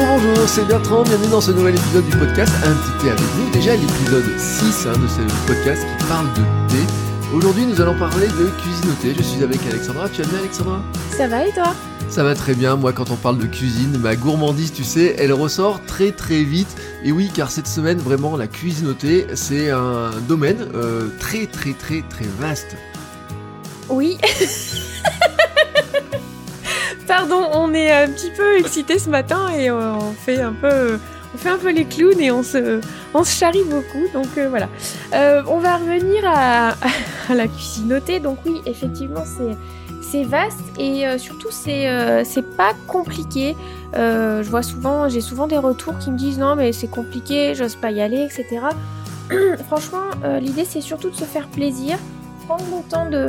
Bonjour, bonjour, c'est Bertrand, bienvenue dans ce nouvel épisode du podcast Un petit thé avec vous. Déjà l'épisode 6 hein, de ce podcast qui parle de thé. Aujourd'hui nous allons parler de cuisine au thé. Je suis avec Alexandra, tu vas bien Alexandra? Ça va et toi? Ça va très bien, moi quand on parle de cuisine, ma gourmandise tu sais, elle ressort très très vite. Et oui car cette semaine vraiment la cuisine au thé c'est un domaine euh, très très très très vaste. Oui Pardon, on est un petit peu excité ce matin et on fait un peu, on fait un peu les clowns et on se, on se charrie beaucoup. Donc euh, voilà. Euh, on va revenir à, la cuisinoté. Donc oui, effectivement, c'est c'est vaste et euh, surtout c'est c'est pas compliqué. je vois souvent, j'ai souvent des retours qui me disent non mais c'est compliqué, j'ose pas y aller, etc. Franchement, l'idée c'est surtout de se faire plaisir, prendre le temps de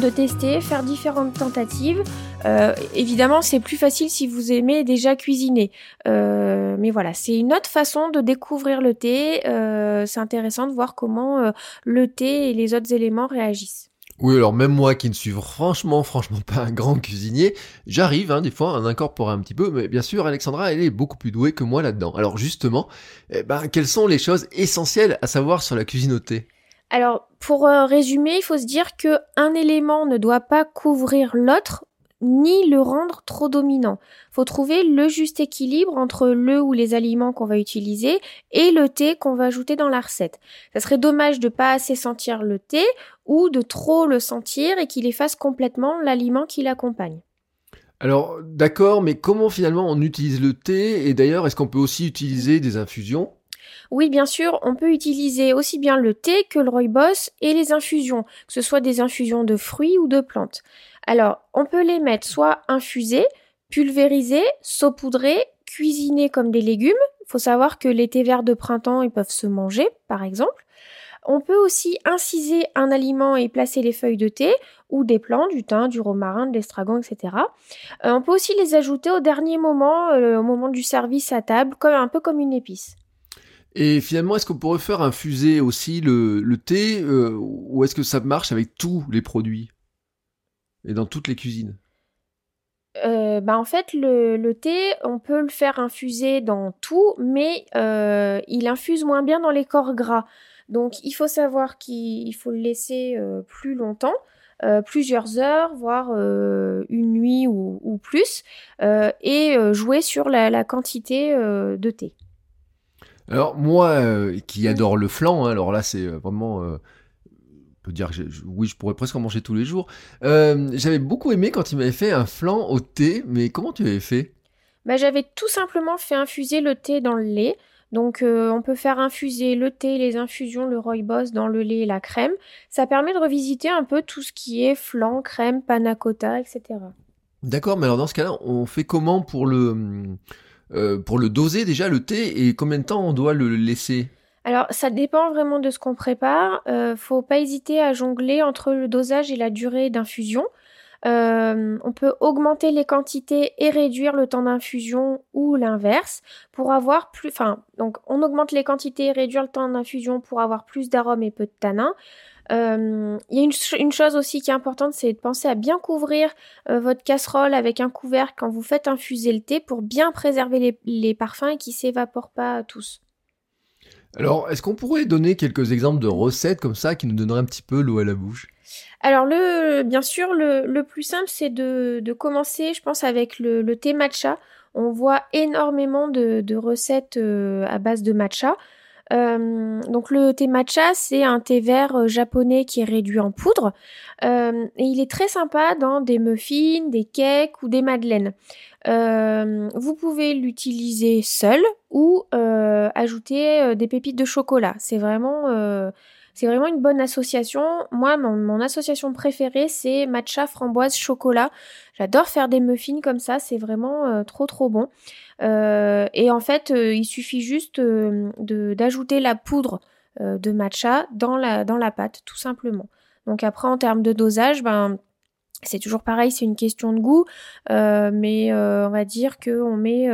de tester, faire différentes tentatives. Euh, évidemment, c'est plus facile si vous aimez déjà cuisiner. Euh, mais voilà, c'est une autre façon de découvrir le thé. Euh, c'est intéressant de voir comment le thé et les autres éléments réagissent. Oui, alors même moi qui ne suis franchement, franchement pas un grand cuisinier, j'arrive hein, des fois à en incorporer un petit peu, mais bien sûr Alexandra, elle est beaucoup plus douée que moi là-dedans. Alors justement, eh ben, quelles sont les choses essentielles à savoir sur la cuisine au thé? Alors, pour euh, résumer, il faut se dire que un élément ne doit pas couvrir l'autre ni le rendre trop dominant. Faut trouver le juste équilibre entre le ou les aliments qu'on va utiliser et le thé qu'on va ajouter dans la recette. Ça serait dommage de pas assez sentir le thé ou de trop le sentir et qu'il efface complètement l'aliment qui l'accompagne. Alors d'accord, mais comment finalement on utilise le thé? Et d'ailleurs est-ce qu'on peut aussi utiliser des infusions? Oui, bien sûr, on peut utiliser aussi bien le thé que le rooibos et les infusions, que ce soit des infusions de fruits ou de plantes. Alors, on peut les mettre soit infusés, pulvérisés, saupoudrés, cuisinés comme des légumes. Il faut savoir que les thés verts de printemps, ils peuvent se manger, par exemple. On peut aussi inciser un aliment et placer les feuilles de thé ou des plantes, du thym, du romarin, de l'estragon, etc. Euh, on peut aussi les ajouter au dernier moment, euh, au moment du service à table, comme un peu comme une épice. Et finalement, est-ce qu'on pourrait faire infuser aussi le, thé euh, ou est-ce que ça marche avec tous les produits et dans toutes les cuisines? Euh, bah en fait, le, thé, on peut le faire infuser dans tout, mais euh, il infuse moins bien dans les corps gras. Donc, il faut savoir qu'il faut le laisser plus longtemps, plusieurs heures, voire une nuit ou, plus, et jouer sur la quantité de thé. Alors moi, euh, qui adore le flan, hein, alors là c'est euh, vraiment, euh, on peut dire que oui, je pourrais presque en manger tous les jours. J'avais beaucoup aimé quand il m'avait fait un flan au thé, mais comment tu avais fait? Bah, J'avais tout simplement fait infuser le thé dans le lait. Donc on peut faire infuser le thé, les infusions, le rooibos dans le lait et la crème. Ça permet de revisiter un peu tout ce qui est flan, crème, panna cotta, etc. D'accord, mais alors dans ce cas-là, on fait comment pour le euh, pour le doser déjà le thé et combien de temps on doit le laisser? Alors, ça dépend vraiment de ce qu'on prépare. Euh, faut pas hésiter à jongler entre le dosage et la durée d'infusion. Euh, on peut augmenter les quantités et réduire le temps d'infusion ou l'inverse pour avoir plus. Enfin, donc on augmente les quantités et réduire le temps d'infusion pour avoir plus d'arômes et peu de tanins. Euh, il y a une, chose aussi qui est importante, c'est de penser à bien couvrir euh, votre casserole avec un couvercle quand vous faites infuser le thé pour bien préserver les, parfums et qu'ils s'évaporent pas tous. Alors, est-ce qu'on pourrait donner quelques exemples de recettes comme ça qui nous donneraient un petit peu l'eau à la bouche? Alors, le, bien sûr, le, plus simple, c'est de, commencer, je pense, avec le, thé matcha. On voit énormément de, recettes euh, à base de matcha. Euh, donc le thé matcha, c'est un thé vert euh, japonais qui est réduit en poudre euh, et il est très sympa dans des muffins, des cakes ou des madeleines. vous pouvez l'utiliser seul ou ajouter des pépites de chocolat. C'est vraiment c'est vraiment une bonne association. Moi, mon, association préférée, c'est matcha framboise chocolat. J'adore faire des muffins comme ça, c'est vraiment euh, trop trop bon. Euh, et en fait, euh, il suffit juste d'ajouter la poudre de matcha dans la, dans la pâte, tout simplement. Donc après, en termes de dosage, ben c'est toujours pareil, c'est une question de goût, mais on va dire qu'on met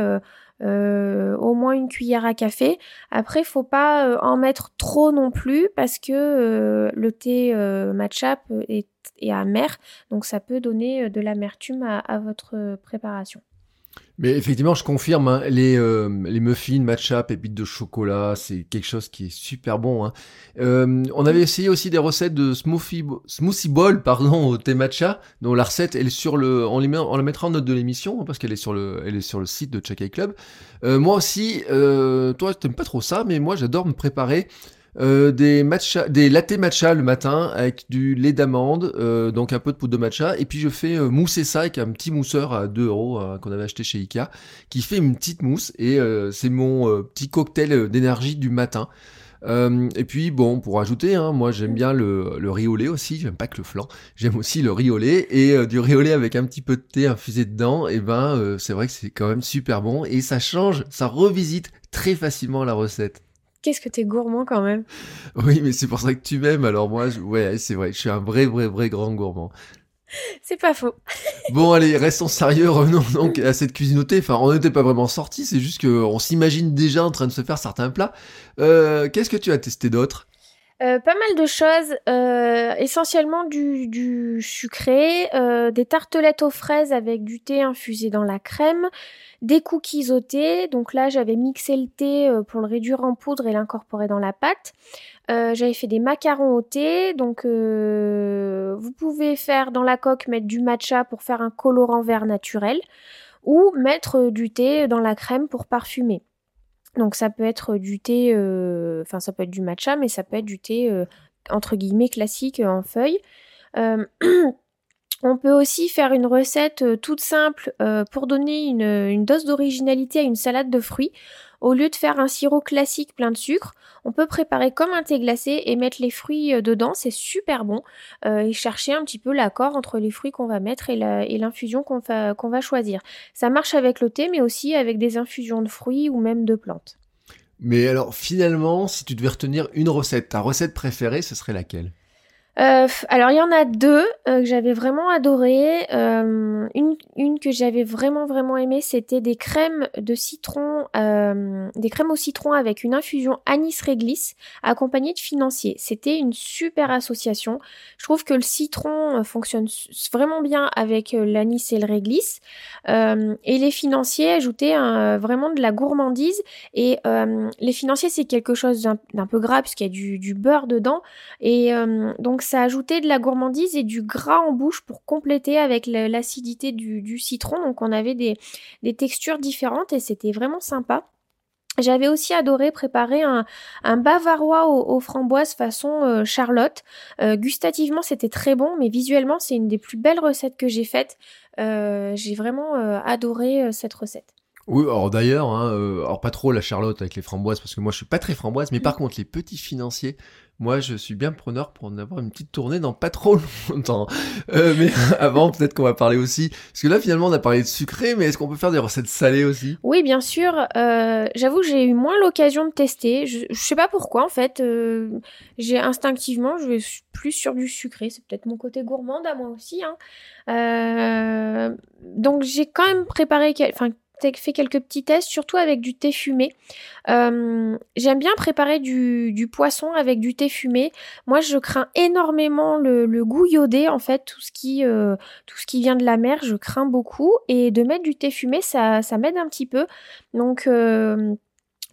euh, au moins une cuillère à café. Après, faut pas euh, en mettre trop non plus parce que euh, le thé matcha est, amer, donc ça peut donner de l'amertume à, votre préparation. Mais effectivement, je confirme, hein, les, euh, les muffins, matcha, pépites de chocolat, c'est quelque chose qui est super bon. Hein. Euh, on avait essayé aussi des recettes de smoothie, smoothie bowl pardon, au thé matcha, dont la recette, elle est sur le, on, la mettra en note de l'émission, hein, parce qu'elle est, sur le, est sur le site de Chakai Club. Euh, moi aussi, toi, t'aimes pas trop ça, mais moi, j'adore me préparer euh, des matcha, des latte matcha le matin avec du lait d'amande, euh, donc un peu de poudre de matcha, et puis je fais euh, mousser ça avec un petit mousseur à 2 euros hein, qu'on avait acheté chez Ikea, qui fait une petite mousse, et c'est mon petit cocktail d'énergie du matin. et puis bon, pour ajouter, hein, moi j'aime bien le, le riz au lait aussi, j'aime pas que le flan, j'aime aussi le riz au lait, et du riz au lait avec un petit peu de thé infusé dedans, et ben c'est vrai que c'est quand même super bon, et ça change, ça revisite très facilement la recette. Qu'est-ce que t'es gourmand quand même. Oui, mais c'est pour ça que tu m'aimes. Alors moi, ouais, c'est vrai, je suis un vrai, vrai, vrai grand gourmand. C'est pas faux. bon, allez, restons sérieux. Revenons donc à cette cuisinauté. Enfin, on n'était pas vraiment sorti. C'est juste qu'on s'imagine déjà en train de se faire certains plats. Euh, Qu'est-ce que tu as testé d'autre? Euh, pas mal de choses, euh, essentiellement du, sucré, euh, des tartelettes aux fraises avec du thé infusé dans la crème, des cookies au thé. Donc là, j'avais mixé le thé pour le réduire en poudre et l'incorporer dans la pâte. J'avais fait des macarons au thé. Donc vous pouvez faire dans la coque mettre du matcha pour faire un colorant vert naturel ou mettre du thé dans la crème pour parfumer. Donc ça peut être du thé, enfin ça peut être du matcha, mais ça peut être du thé entre guillemets classique en feuille. On peut aussi faire une recette euh, toute simple euh, pour donner une, dose d'originalité à une salade de fruits. Au lieu de faire un sirop classique plein de sucre, on peut préparer comme un thé glacé et mettre les fruits euh, dedans, c'est super bon. et chercher un petit peu l'accord entre les fruits qu'on va mettre et l'infusion qu'on va choisir. Ça marche avec le thé, mais aussi avec des infusions de fruits ou même de plantes. Mais alors finalement, si tu devais retenir une recette, ta recette préférée, ce serait laquelle? Euh, alors il y en a deux euh, que j'avais vraiment adoré. Euh, une, une, que j'avais vraiment vraiment aimé, c'était des crèmes de citron, des crèmes au citron avec une infusion anis réglisse accompagnée de financiers. C'était une super association. Je trouve que le citron fonctionne vraiment bien avec l'anis et le réglisse. et les financiers ajoutaient vraiment de la gourmandise. Et les financiers c'est quelque chose d'un peu gras puisqu'il y a du, du, beurre dedans. Et donc ça ajoutait de la gourmandise et du gras en bouche pour compléter avec l'acidité du, citron. Donc on avait des, textures différentes et c'était vraiment sympa. J'avais aussi adoré préparer un, bavarois aux, framboises façon euh, Charlotte. Euh, gustativement, c'était très bon, mais visuellement, c'est une des plus belles recettes que j'ai faites. Euh, j'ai vraiment adoré cette recette. Oui, alors d'ailleurs, hein, alors pas trop la Charlotte avec les framboises, parce que moi je suis pas très framboise, mais par mm. contre les petits financiers, moi, je suis bien preneur pour en avoir une petite tournée dans pas trop longtemps. Euh, mais avant, peut-être qu'on va parler aussi, parce que là, finalement, on a parlé de sucré, mais est-ce qu'on peut faire des recettes salées aussi? Oui, bien sûr. Euh, J'avoue, j'ai eu moins l'occasion de tester. Je, je, sais pas pourquoi, en fait. Euh, j'ai instinctivement, je vais plus sur du sucré. C'est peut-être mon côté gourmand à moi aussi. Hein. Euh, donc, j'ai quand même préparé, enfin, fait quelques petits tests, surtout avec du thé fumé. Euh, j'aime bien préparer du, poisson avec du thé fumé. Moi, je crains énormément le, goût iodé, en fait, tout ce, qui, euh, tout ce qui vient de la mer, je crains beaucoup. Et de mettre du thé fumé, ça, ça m'aide un petit peu. Donc... Euh,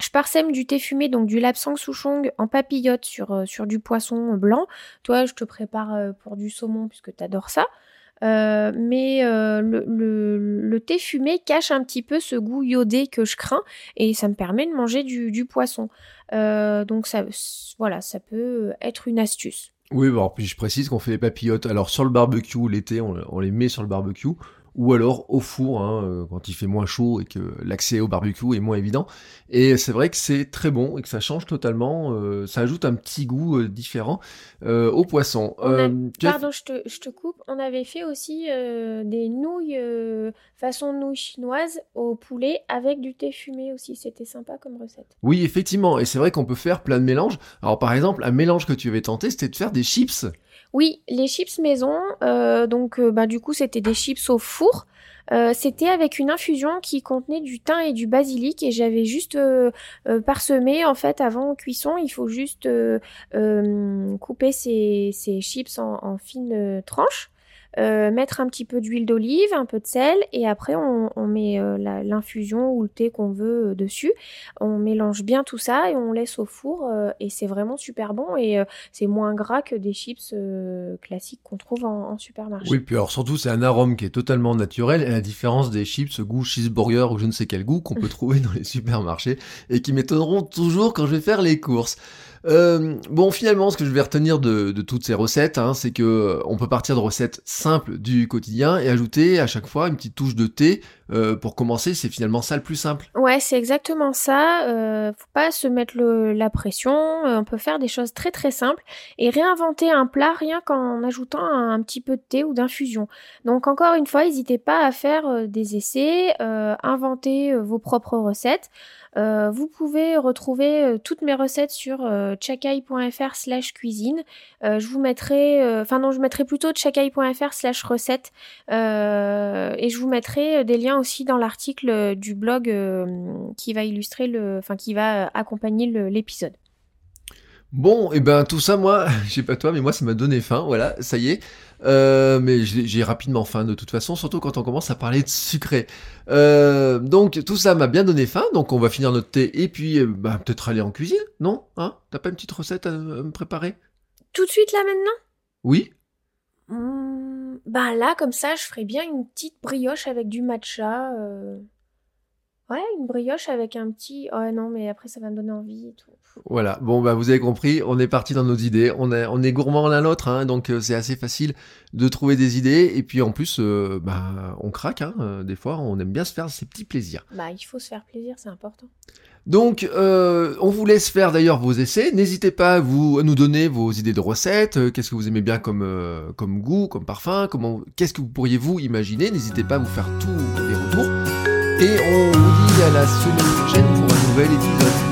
je parsème du thé fumé, donc du lapsang souchong en papillote sur, sur du poisson blanc. Toi, je te prépare pour du saumon puisque tu adores ça. Euh, mais euh, le, thé fumé cache un petit peu ce goût iodé que je crains et ça me permet de manger du, poisson. Euh, donc ça, voilà, ça peut être une astuce. Oui, bon, puis je précise qu'on fait les papillotes. Alors sur le barbecue, l'été, on, les met sur le barbecue ou alors au four hein, euh, quand il fait moins chaud et que l'accès au barbecue est moins évident. Et c'est vrai que c'est très bon et que ça change totalement, euh, ça ajoute un petit goût euh, différent au poisson. Pardon, je te, je te, coupe. On avait fait aussi des nouilles façon nouilles chinoises au poulet avec du thé fumé aussi. C'était sympa comme recette. Oui, effectivement. Et c'est vrai qu'on peut faire plein de mélanges. Alors par exemple, un mélange que tu avais tenté, c'était de faire des chips. Oui, les chips maison, donc bah, du coup c'était des chips au four. Euh, c'était avec une infusion qui contenait du thym et du basilic et j'avais juste parsemé en fait avant cuisson. Il faut juste couper ces, chips en, fines tranches. Euh, mettre un petit peu d'huile d'olive, un peu de sel, et après on, met euh, l'infusion ou le thé qu'on veut dessus. On mélange bien tout ça et on laisse au four, et c'est vraiment super bon, et c'est moins gras que des chips classiques qu'on trouve en, en, supermarché. Oui, puis alors surtout c'est un arôme qui est totalement naturel, à la différence des chips goût cheeseburger ou je ne sais quel goût qu'on peut trouver dans les supermarchés, et qui m'étonneront toujours quand je vais faire les courses. Euh, bon, finalement, ce que je vais retenir de, toutes ces recettes, hein, c'est que euh, on peut partir de recettes simples du quotidien et ajouter à chaque fois une petite touche de thé. Euh, pour commencer, c'est finalement ça le plus simple. Ouais, c'est exactement ça. faut pas se mettre la pression. on peut faire des choses très très simples et réinventer un plat rien qu'en ajoutant un, petit peu de thé ou d'infusion. Donc encore une fois, n'hésitez pas à faire des essais, inventer vos propres recettes. Euh, vous pouvez retrouver euh, toutes mes recettes sur euh, chakai.fr slash cuisine. je vous mettrai, enfin non, je mettrai plutôt chakai.fr slash recettes et je vous mettrai des liens aussi dans l'article du blog qui va illustrer le, enfin qui va accompagner l'épisode. Bon, et eh ben tout ça, moi, je sais pas toi, mais moi ça m'a donné faim, voilà, ça y est. Euh, mais j'ai rapidement faim de toute façon, surtout quand on commence à parler de sucré. Euh, donc tout ça m'a bien donné faim, donc on va finir notre thé et puis euh, bah, peut-être aller en cuisine, non Hein? T'as pas une petite recette à, me préparer? Tout de suite là maintenant? Oui mmh, Bah là, comme ça, je ferais bien une petite brioche avec du matcha. Ouais, une brioche avec un petit. Oh non, mais après ça va me donner envie et tout. Voilà, bon bah vous avez compris, on est parti dans nos idées, on est, on est gourmand l'un l'autre, hein, donc euh, c'est assez facile de trouver des idées, et puis en plus, euh, bah, on craque, hein, euh, des fois on aime bien se faire ces petits plaisirs. Bah il faut se faire plaisir, c'est important. Donc on vous laisse faire d'ailleurs vos essais, n'hésitez pas à, vous, à nous donner vos idées de recettes, qu'est-ce que vous aimez bien comme, comme goût, comme parfum, comment, qu'est-ce que vous pourriez vous imaginer, n'hésitez pas à vous faire tous les retours. On vous dit à la semaine prochaine pour un nouvel épisode.